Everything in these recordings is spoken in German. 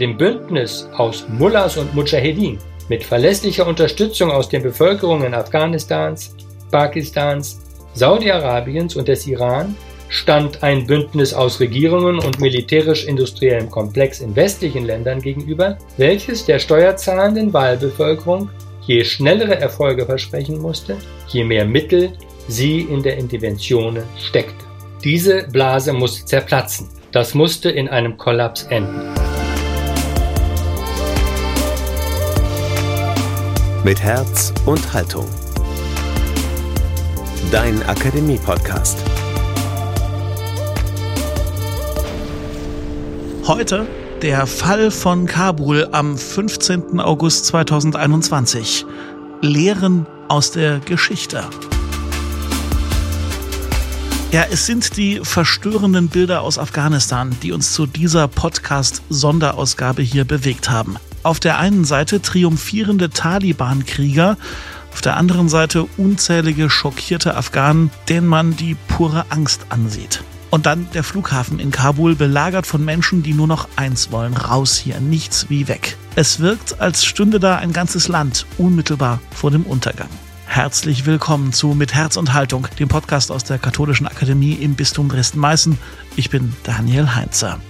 dem Bündnis aus Mullahs und Mujahedin mit verlässlicher Unterstützung aus den Bevölkerungen Afghanistans, Pakistans, Saudi-Arabiens und des Iran stand ein Bündnis aus Regierungen und militärisch-industriellem Komplex in westlichen Ländern gegenüber, welches der steuerzahlenden Wahlbevölkerung je schnellere Erfolge versprechen musste, je mehr Mittel sie in der Intervention steckte. Diese Blase musste zerplatzen. Das musste in einem Kollaps enden. Mit Herz und Haltung. Dein Akademie-Podcast. Heute der Fall von Kabul am 15. August 2021. Lehren aus der Geschichte. Ja, es sind die verstörenden Bilder aus Afghanistan, die uns zu dieser Podcast-Sonderausgabe hier bewegt haben. Auf der einen Seite triumphierende Taliban-Krieger, auf der anderen Seite unzählige schockierte Afghanen, denen man die pure Angst ansieht. Und dann der Flughafen in Kabul, belagert von Menschen, die nur noch eins wollen, raus hier, nichts wie weg. Es wirkt, als stünde da ein ganzes Land unmittelbar vor dem Untergang. Herzlich willkommen zu Mit Herz und Haltung, dem Podcast aus der Katholischen Akademie im Bistum Dresden-Meißen. Ich bin Daniel Heinzer.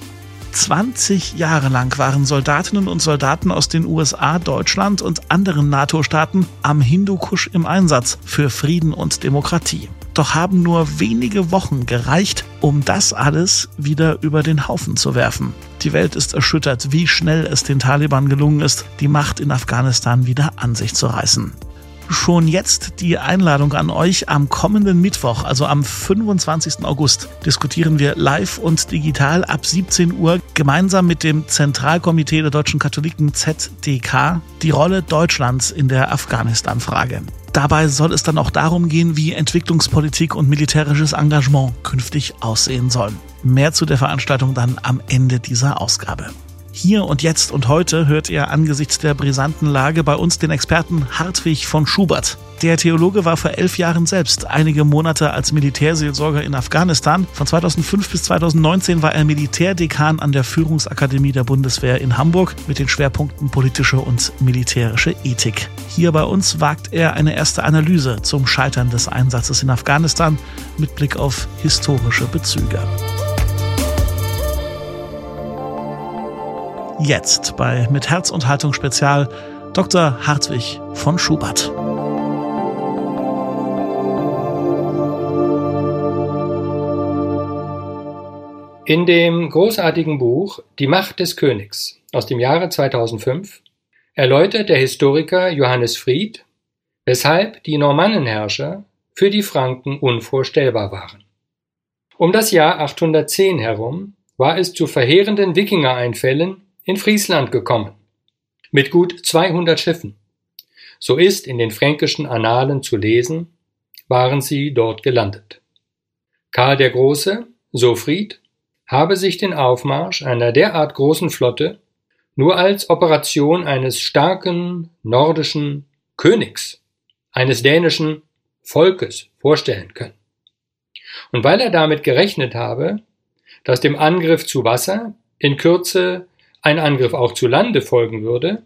20 Jahre lang waren Soldatinnen und Soldaten aus den USA, Deutschland und anderen NATO-Staaten am Hindukusch im Einsatz für Frieden und Demokratie doch haben nur wenige Wochen gereicht, um das alles wieder über den Haufen zu werfen. Die Welt ist erschüttert, wie schnell es den Taliban gelungen ist, die Macht in Afghanistan wieder an sich zu reißen schon jetzt die Einladung an euch. Am kommenden Mittwoch, also am 25. August, diskutieren wir live und digital ab 17 Uhr gemeinsam mit dem Zentralkomitee der deutschen Katholiken ZDK die Rolle Deutschlands in der Afghanistan-Frage. Dabei soll es dann auch darum gehen, wie Entwicklungspolitik und militärisches Engagement künftig aussehen sollen. Mehr zu der Veranstaltung dann am Ende dieser Ausgabe. Hier und jetzt und heute hört ihr angesichts der brisanten Lage bei uns den Experten Hartwig von Schubert. Der Theologe war vor elf Jahren selbst einige Monate als Militärseelsorger in Afghanistan. Von 2005 bis 2019 war er Militärdekan an der Führungsakademie der Bundeswehr in Hamburg mit den Schwerpunkten politische und militärische Ethik. Hier bei uns wagt er eine erste Analyse zum Scheitern des Einsatzes in Afghanistan mit Blick auf historische Bezüge. Jetzt bei Mit Herz und Haltung Spezial Dr. Hartwig von Schubert. In dem großartigen Buch Die Macht des Königs aus dem Jahre 2005 erläutert der Historiker Johannes Fried, weshalb die Normannenherrscher für die Franken unvorstellbar waren. Um das Jahr 810 herum war es zu verheerenden Wikingereinfällen in Friesland gekommen, mit gut 200 Schiffen. So ist in den fränkischen Annalen zu lesen, waren sie dort gelandet. Karl der Große, so Fried, habe sich den Aufmarsch einer derart großen Flotte nur als Operation eines starken nordischen Königs, eines dänischen Volkes vorstellen können. Und weil er damit gerechnet habe, dass dem Angriff zu Wasser in Kürze ein Angriff auch zu Lande folgen würde,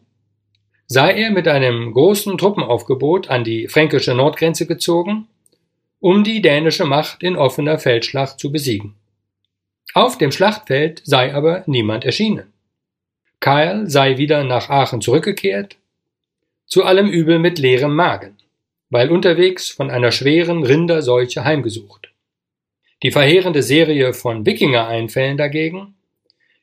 sei er mit einem großen Truppenaufgebot an die fränkische Nordgrenze gezogen, um die dänische Macht in offener Feldschlacht zu besiegen. Auf dem Schlachtfeld sei aber niemand erschienen. Kyle sei wieder nach Aachen zurückgekehrt, zu allem Übel mit leerem Magen, weil unterwegs von einer schweren Rinderseuche heimgesucht. Die verheerende Serie von Wikinger-Einfällen dagegen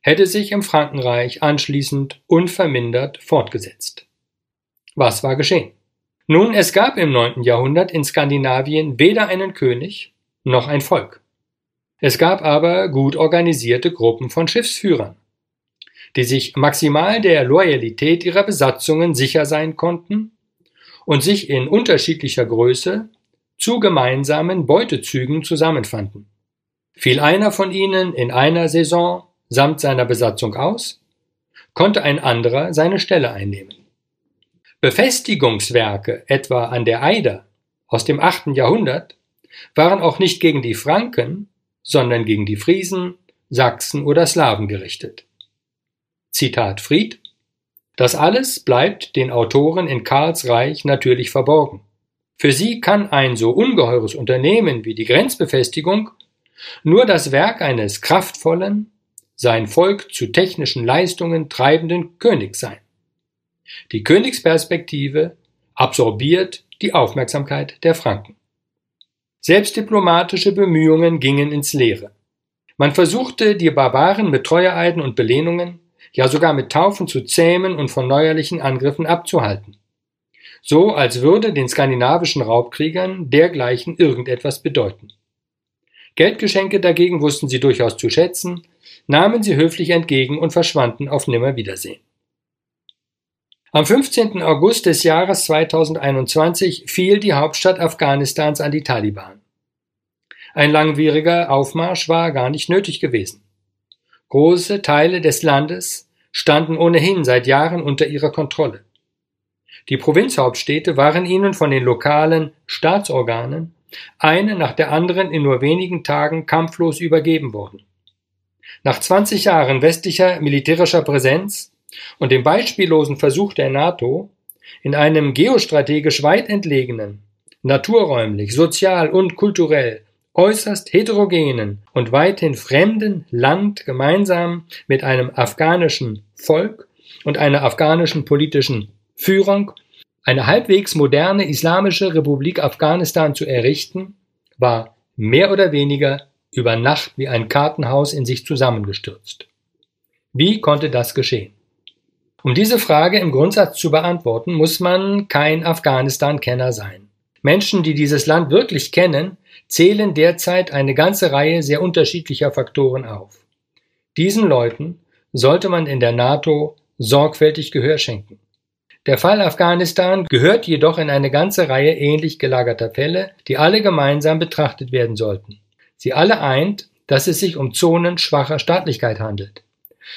hätte sich im Frankenreich anschließend unvermindert fortgesetzt. Was war geschehen? Nun, es gab im neunten Jahrhundert in Skandinavien weder einen König noch ein Volk. Es gab aber gut organisierte Gruppen von Schiffsführern, die sich maximal der Loyalität ihrer Besatzungen sicher sein konnten und sich in unterschiedlicher Größe zu gemeinsamen Beutezügen zusammenfanden. Fiel einer von ihnen in einer Saison samt seiner Besatzung aus, konnte ein anderer seine Stelle einnehmen. Befestigungswerke, etwa an der Eider aus dem achten Jahrhundert, waren auch nicht gegen die Franken, sondern gegen die Friesen, Sachsen oder Slawen gerichtet. Zitat Fried, das alles bleibt den Autoren in Karls Reich natürlich verborgen. Für sie kann ein so ungeheures Unternehmen wie die Grenzbefestigung nur das Werk eines kraftvollen, sein Volk zu technischen Leistungen treibenden Königs sein. Die Königsperspektive absorbiert die Aufmerksamkeit der Franken. Selbst diplomatische Bemühungen gingen ins Leere. Man versuchte, die Barbaren mit Treueeiden und Belehnungen, ja sogar mit Taufen zu zähmen und von neuerlichen Angriffen abzuhalten. So als würde den skandinavischen Raubkriegern dergleichen irgendetwas bedeuten. Geldgeschenke dagegen wussten sie durchaus zu schätzen, nahmen sie höflich entgegen und verschwanden auf Nimmerwiedersehen. Am 15. August des Jahres 2021 fiel die Hauptstadt Afghanistans an die Taliban. Ein langwieriger Aufmarsch war gar nicht nötig gewesen. Große Teile des Landes standen ohnehin seit Jahren unter ihrer Kontrolle. Die Provinzhauptstädte waren ihnen von den lokalen Staatsorganen eine nach der anderen in nur wenigen Tagen kampflos übergeben worden. Nach 20 Jahren westlicher militärischer Präsenz und dem beispiellosen Versuch der NATO, in einem geostrategisch weit entlegenen, naturräumlich, sozial und kulturell äußerst heterogenen und weithin fremden Land gemeinsam mit einem afghanischen Volk und einer afghanischen politischen Führung eine halbwegs moderne islamische Republik Afghanistan zu errichten, war mehr oder weniger über Nacht wie ein Kartenhaus in sich zusammengestürzt. Wie konnte das geschehen? Um diese Frage im Grundsatz zu beantworten, muss man kein Afghanistan-Kenner sein. Menschen, die dieses Land wirklich kennen, zählen derzeit eine ganze Reihe sehr unterschiedlicher Faktoren auf. Diesen Leuten sollte man in der NATO sorgfältig Gehör schenken. Der Fall Afghanistan gehört jedoch in eine ganze Reihe ähnlich gelagerter Fälle, die alle gemeinsam betrachtet werden sollten. Sie alle eint, dass es sich um Zonen schwacher Staatlichkeit handelt.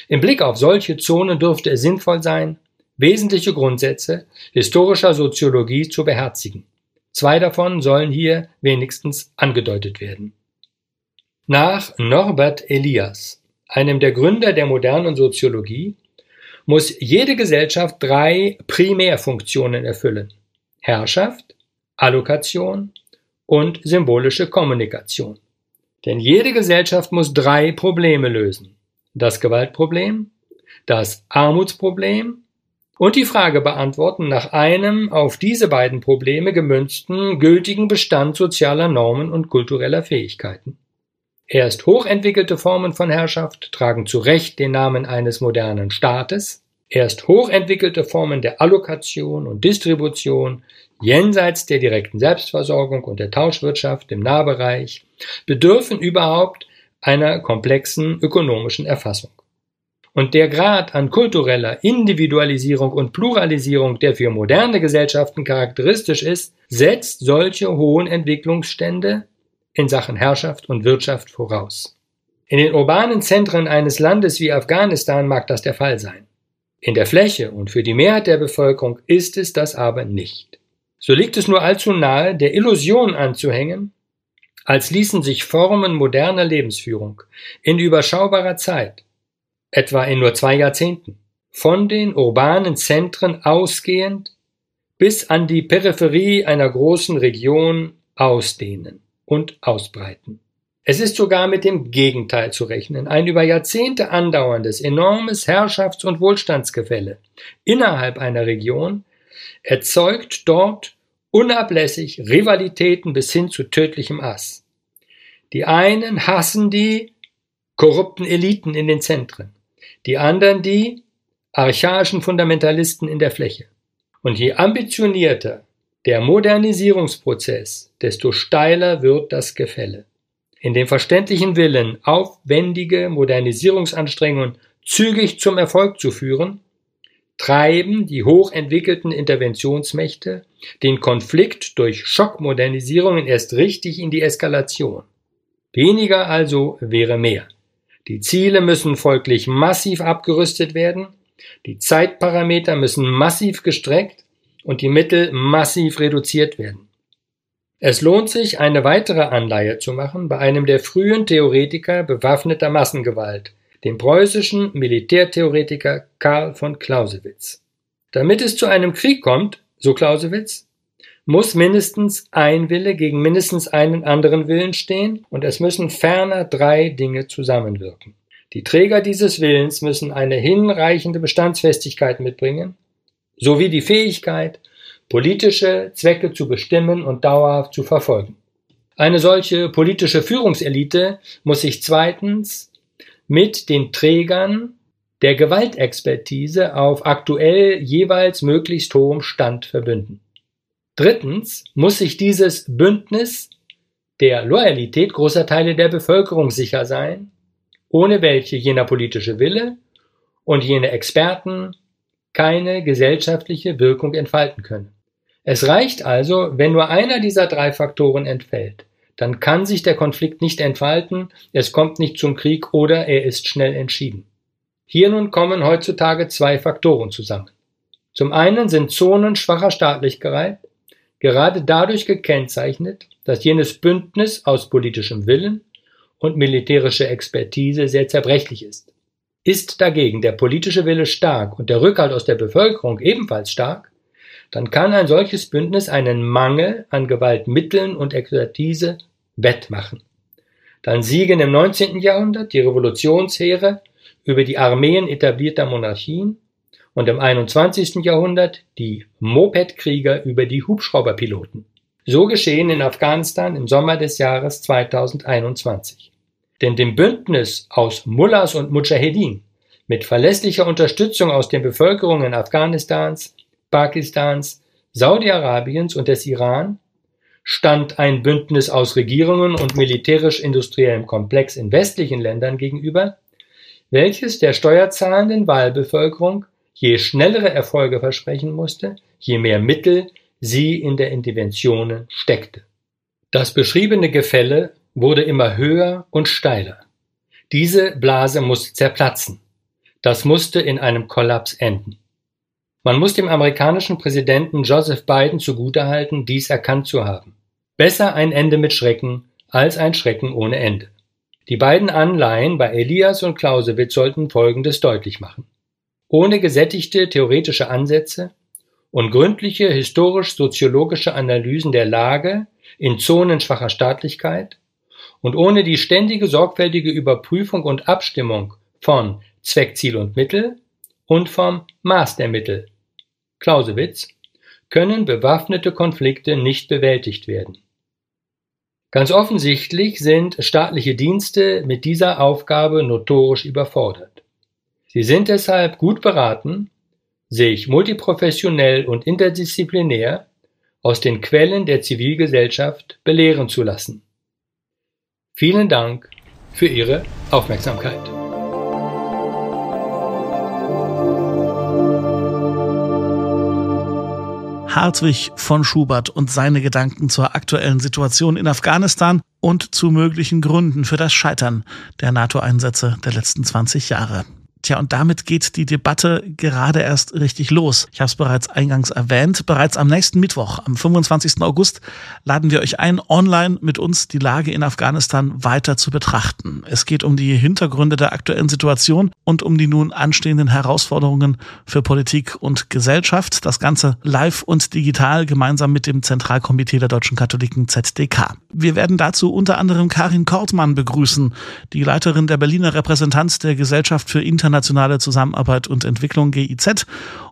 Im Blick auf solche Zonen dürfte es sinnvoll sein, wesentliche Grundsätze historischer Soziologie zu beherzigen. Zwei davon sollen hier wenigstens angedeutet werden. Nach Norbert Elias, einem der Gründer der modernen Soziologie, muss jede Gesellschaft drei Primärfunktionen erfüllen. Herrschaft, Allokation und symbolische Kommunikation. Denn jede Gesellschaft muss drei Probleme lösen. Das Gewaltproblem, das Armutsproblem und die Frage beantworten nach einem auf diese beiden Probleme gemünzten gültigen Bestand sozialer Normen und kultureller Fähigkeiten. Erst hochentwickelte Formen von Herrschaft tragen zu Recht den Namen eines modernen Staates, erst hochentwickelte Formen der Allokation und Distribution jenseits der direkten Selbstversorgung und der Tauschwirtschaft im Nahbereich bedürfen überhaupt einer komplexen ökonomischen Erfassung. Und der Grad an kultureller Individualisierung und Pluralisierung, der für moderne Gesellschaften charakteristisch ist, setzt solche hohen Entwicklungsstände in Sachen Herrschaft und Wirtschaft voraus. In den urbanen Zentren eines Landes wie Afghanistan mag das der Fall sein. In der Fläche und für die Mehrheit der Bevölkerung ist es das aber nicht. So liegt es nur allzu nahe, der Illusion anzuhängen, als ließen sich Formen moderner Lebensführung in überschaubarer Zeit etwa in nur zwei Jahrzehnten, von den urbanen Zentren ausgehend bis an die Peripherie einer großen Region ausdehnen und ausbreiten. Es ist sogar mit dem Gegenteil zu rechnen, ein über Jahrzehnte andauerndes enormes Herrschafts- und Wohlstandsgefälle innerhalb einer Region erzeugt dort unablässig Rivalitäten bis hin zu tödlichem Ass. Die einen hassen die korrupten Eliten in den Zentren die anderen die archaischen Fundamentalisten in der Fläche. Und je ambitionierter der Modernisierungsprozess, desto steiler wird das Gefälle. In dem verständlichen Willen, aufwendige Modernisierungsanstrengungen zügig zum Erfolg zu führen, treiben die hochentwickelten Interventionsmächte den Konflikt durch Schockmodernisierungen erst richtig in die Eskalation. Weniger also wäre mehr. Die Ziele müssen folglich massiv abgerüstet werden, die Zeitparameter müssen massiv gestreckt und die Mittel massiv reduziert werden. Es lohnt sich, eine weitere Anleihe zu machen bei einem der frühen Theoretiker bewaffneter Massengewalt, dem preußischen Militärtheoretiker Karl von Clausewitz. Damit es zu einem Krieg kommt, so Clausewitz, muss mindestens ein Wille gegen mindestens einen anderen Willen stehen und es müssen ferner drei Dinge zusammenwirken. Die Träger dieses Willens müssen eine hinreichende Bestandsfestigkeit mitbringen, sowie die Fähigkeit, politische Zwecke zu bestimmen und dauerhaft zu verfolgen. Eine solche politische Führungselite muss sich zweitens mit den Trägern der Gewaltexpertise auf aktuell jeweils möglichst hohem Stand verbünden. Drittens muss sich dieses Bündnis der Loyalität großer Teile der Bevölkerung sicher sein, ohne welche jener politische Wille und jene Experten keine gesellschaftliche Wirkung entfalten können. Es reicht also, wenn nur einer dieser drei Faktoren entfällt, dann kann sich der Konflikt nicht entfalten, es kommt nicht zum Krieg oder er ist schnell entschieden. Hier nun kommen heutzutage zwei Faktoren zusammen. Zum einen sind Zonen schwacher Staatlichkeit gerade dadurch gekennzeichnet, dass jenes Bündnis aus politischem Willen und militärischer Expertise sehr zerbrechlich ist. Ist dagegen der politische Wille stark und der Rückhalt aus der Bevölkerung ebenfalls stark, dann kann ein solches Bündnis einen Mangel an Gewaltmitteln und Expertise wettmachen. Dann siegen im 19. Jahrhundert die Revolutionsheere über die Armeen etablierter Monarchien und im 21. Jahrhundert die Mopedkrieger über die Hubschrauberpiloten. So geschehen in Afghanistan im Sommer des Jahres 2021. Denn dem Bündnis aus Mullahs und Mujahedin mit verlässlicher Unterstützung aus den Bevölkerungen Afghanistans, Pakistans, Saudi-Arabiens und des Iran stand ein Bündnis aus Regierungen und militärisch-industriellem Komplex in westlichen Ländern gegenüber, welches der steuerzahlenden Wahlbevölkerung je schnellere Erfolge versprechen musste, je mehr Mittel sie in der Interventionen steckte. Das beschriebene Gefälle wurde immer höher und steiler. Diese Blase musste zerplatzen. Das musste in einem Kollaps enden. Man muss dem amerikanischen Präsidenten Joseph Biden zugutehalten, dies erkannt zu haben. Besser ein Ende mit Schrecken als ein Schrecken ohne Ende. Die beiden Anleihen bei Elias und Clausewitz sollten Folgendes deutlich machen. Ohne gesättigte theoretische Ansätze und gründliche historisch-soziologische Analysen der Lage in Zonen schwacher Staatlichkeit und ohne die ständige sorgfältige Überprüfung und Abstimmung von Zweck, Ziel und Mittel und vom Maß der Mittel Clausewitz können bewaffnete Konflikte nicht bewältigt werden. Ganz offensichtlich sind staatliche Dienste mit dieser Aufgabe notorisch überfordert. Sie sind deshalb gut beraten, sich multiprofessionell und interdisziplinär aus den Quellen der Zivilgesellschaft belehren zu lassen. Vielen Dank für Ihre Aufmerksamkeit. Hartwig von Schubert und seine Gedanken zur aktuellen Situation in Afghanistan und zu möglichen Gründen für das Scheitern der NATO-Einsätze der letzten 20 Jahre. Tja, und damit geht die Debatte gerade erst richtig los. Ich habe es bereits eingangs erwähnt. Bereits am nächsten Mittwoch, am 25. August, laden wir euch ein, online mit uns die Lage in Afghanistan weiter zu betrachten. Es geht um die Hintergründe der aktuellen Situation und um die nun anstehenden Herausforderungen für Politik und Gesellschaft. Das Ganze live und digital gemeinsam mit dem Zentralkomitee der deutschen Katholiken ZDK. Wir werden dazu unter anderem Karin Kortmann begrüßen, die Leiterin der Berliner Repräsentanz der Gesellschaft für Internationale internationale Zusammenarbeit und Entwicklung GIZ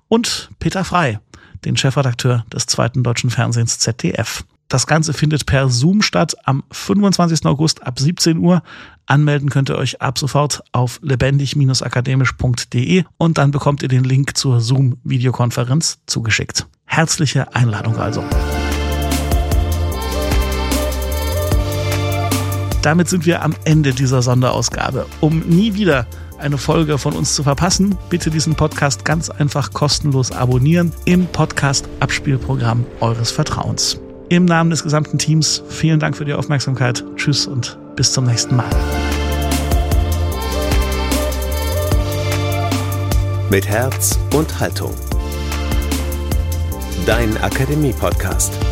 und Peter Frei, den Chefredakteur des zweiten deutschen Fernsehens ZDF. Das Ganze findet per Zoom statt am 25. August ab 17 Uhr. Anmelden könnt ihr euch ab sofort auf lebendig-akademisch.de und dann bekommt ihr den Link zur Zoom-Videokonferenz zugeschickt. Herzliche Einladung also. Damit sind wir am Ende dieser Sonderausgabe. Um nie wieder eine Folge von uns zu verpassen, bitte diesen Podcast ganz einfach kostenlos abonnieren im Podcast-Abspielprogramm eures Vertrauens. Im Namen des gesamten Teams vielen Dank für die Aufmerksamkeit. Tschüss und bis zum nächsten Mal. Mit Herz und Haltung. Dein Akademie-Podcast.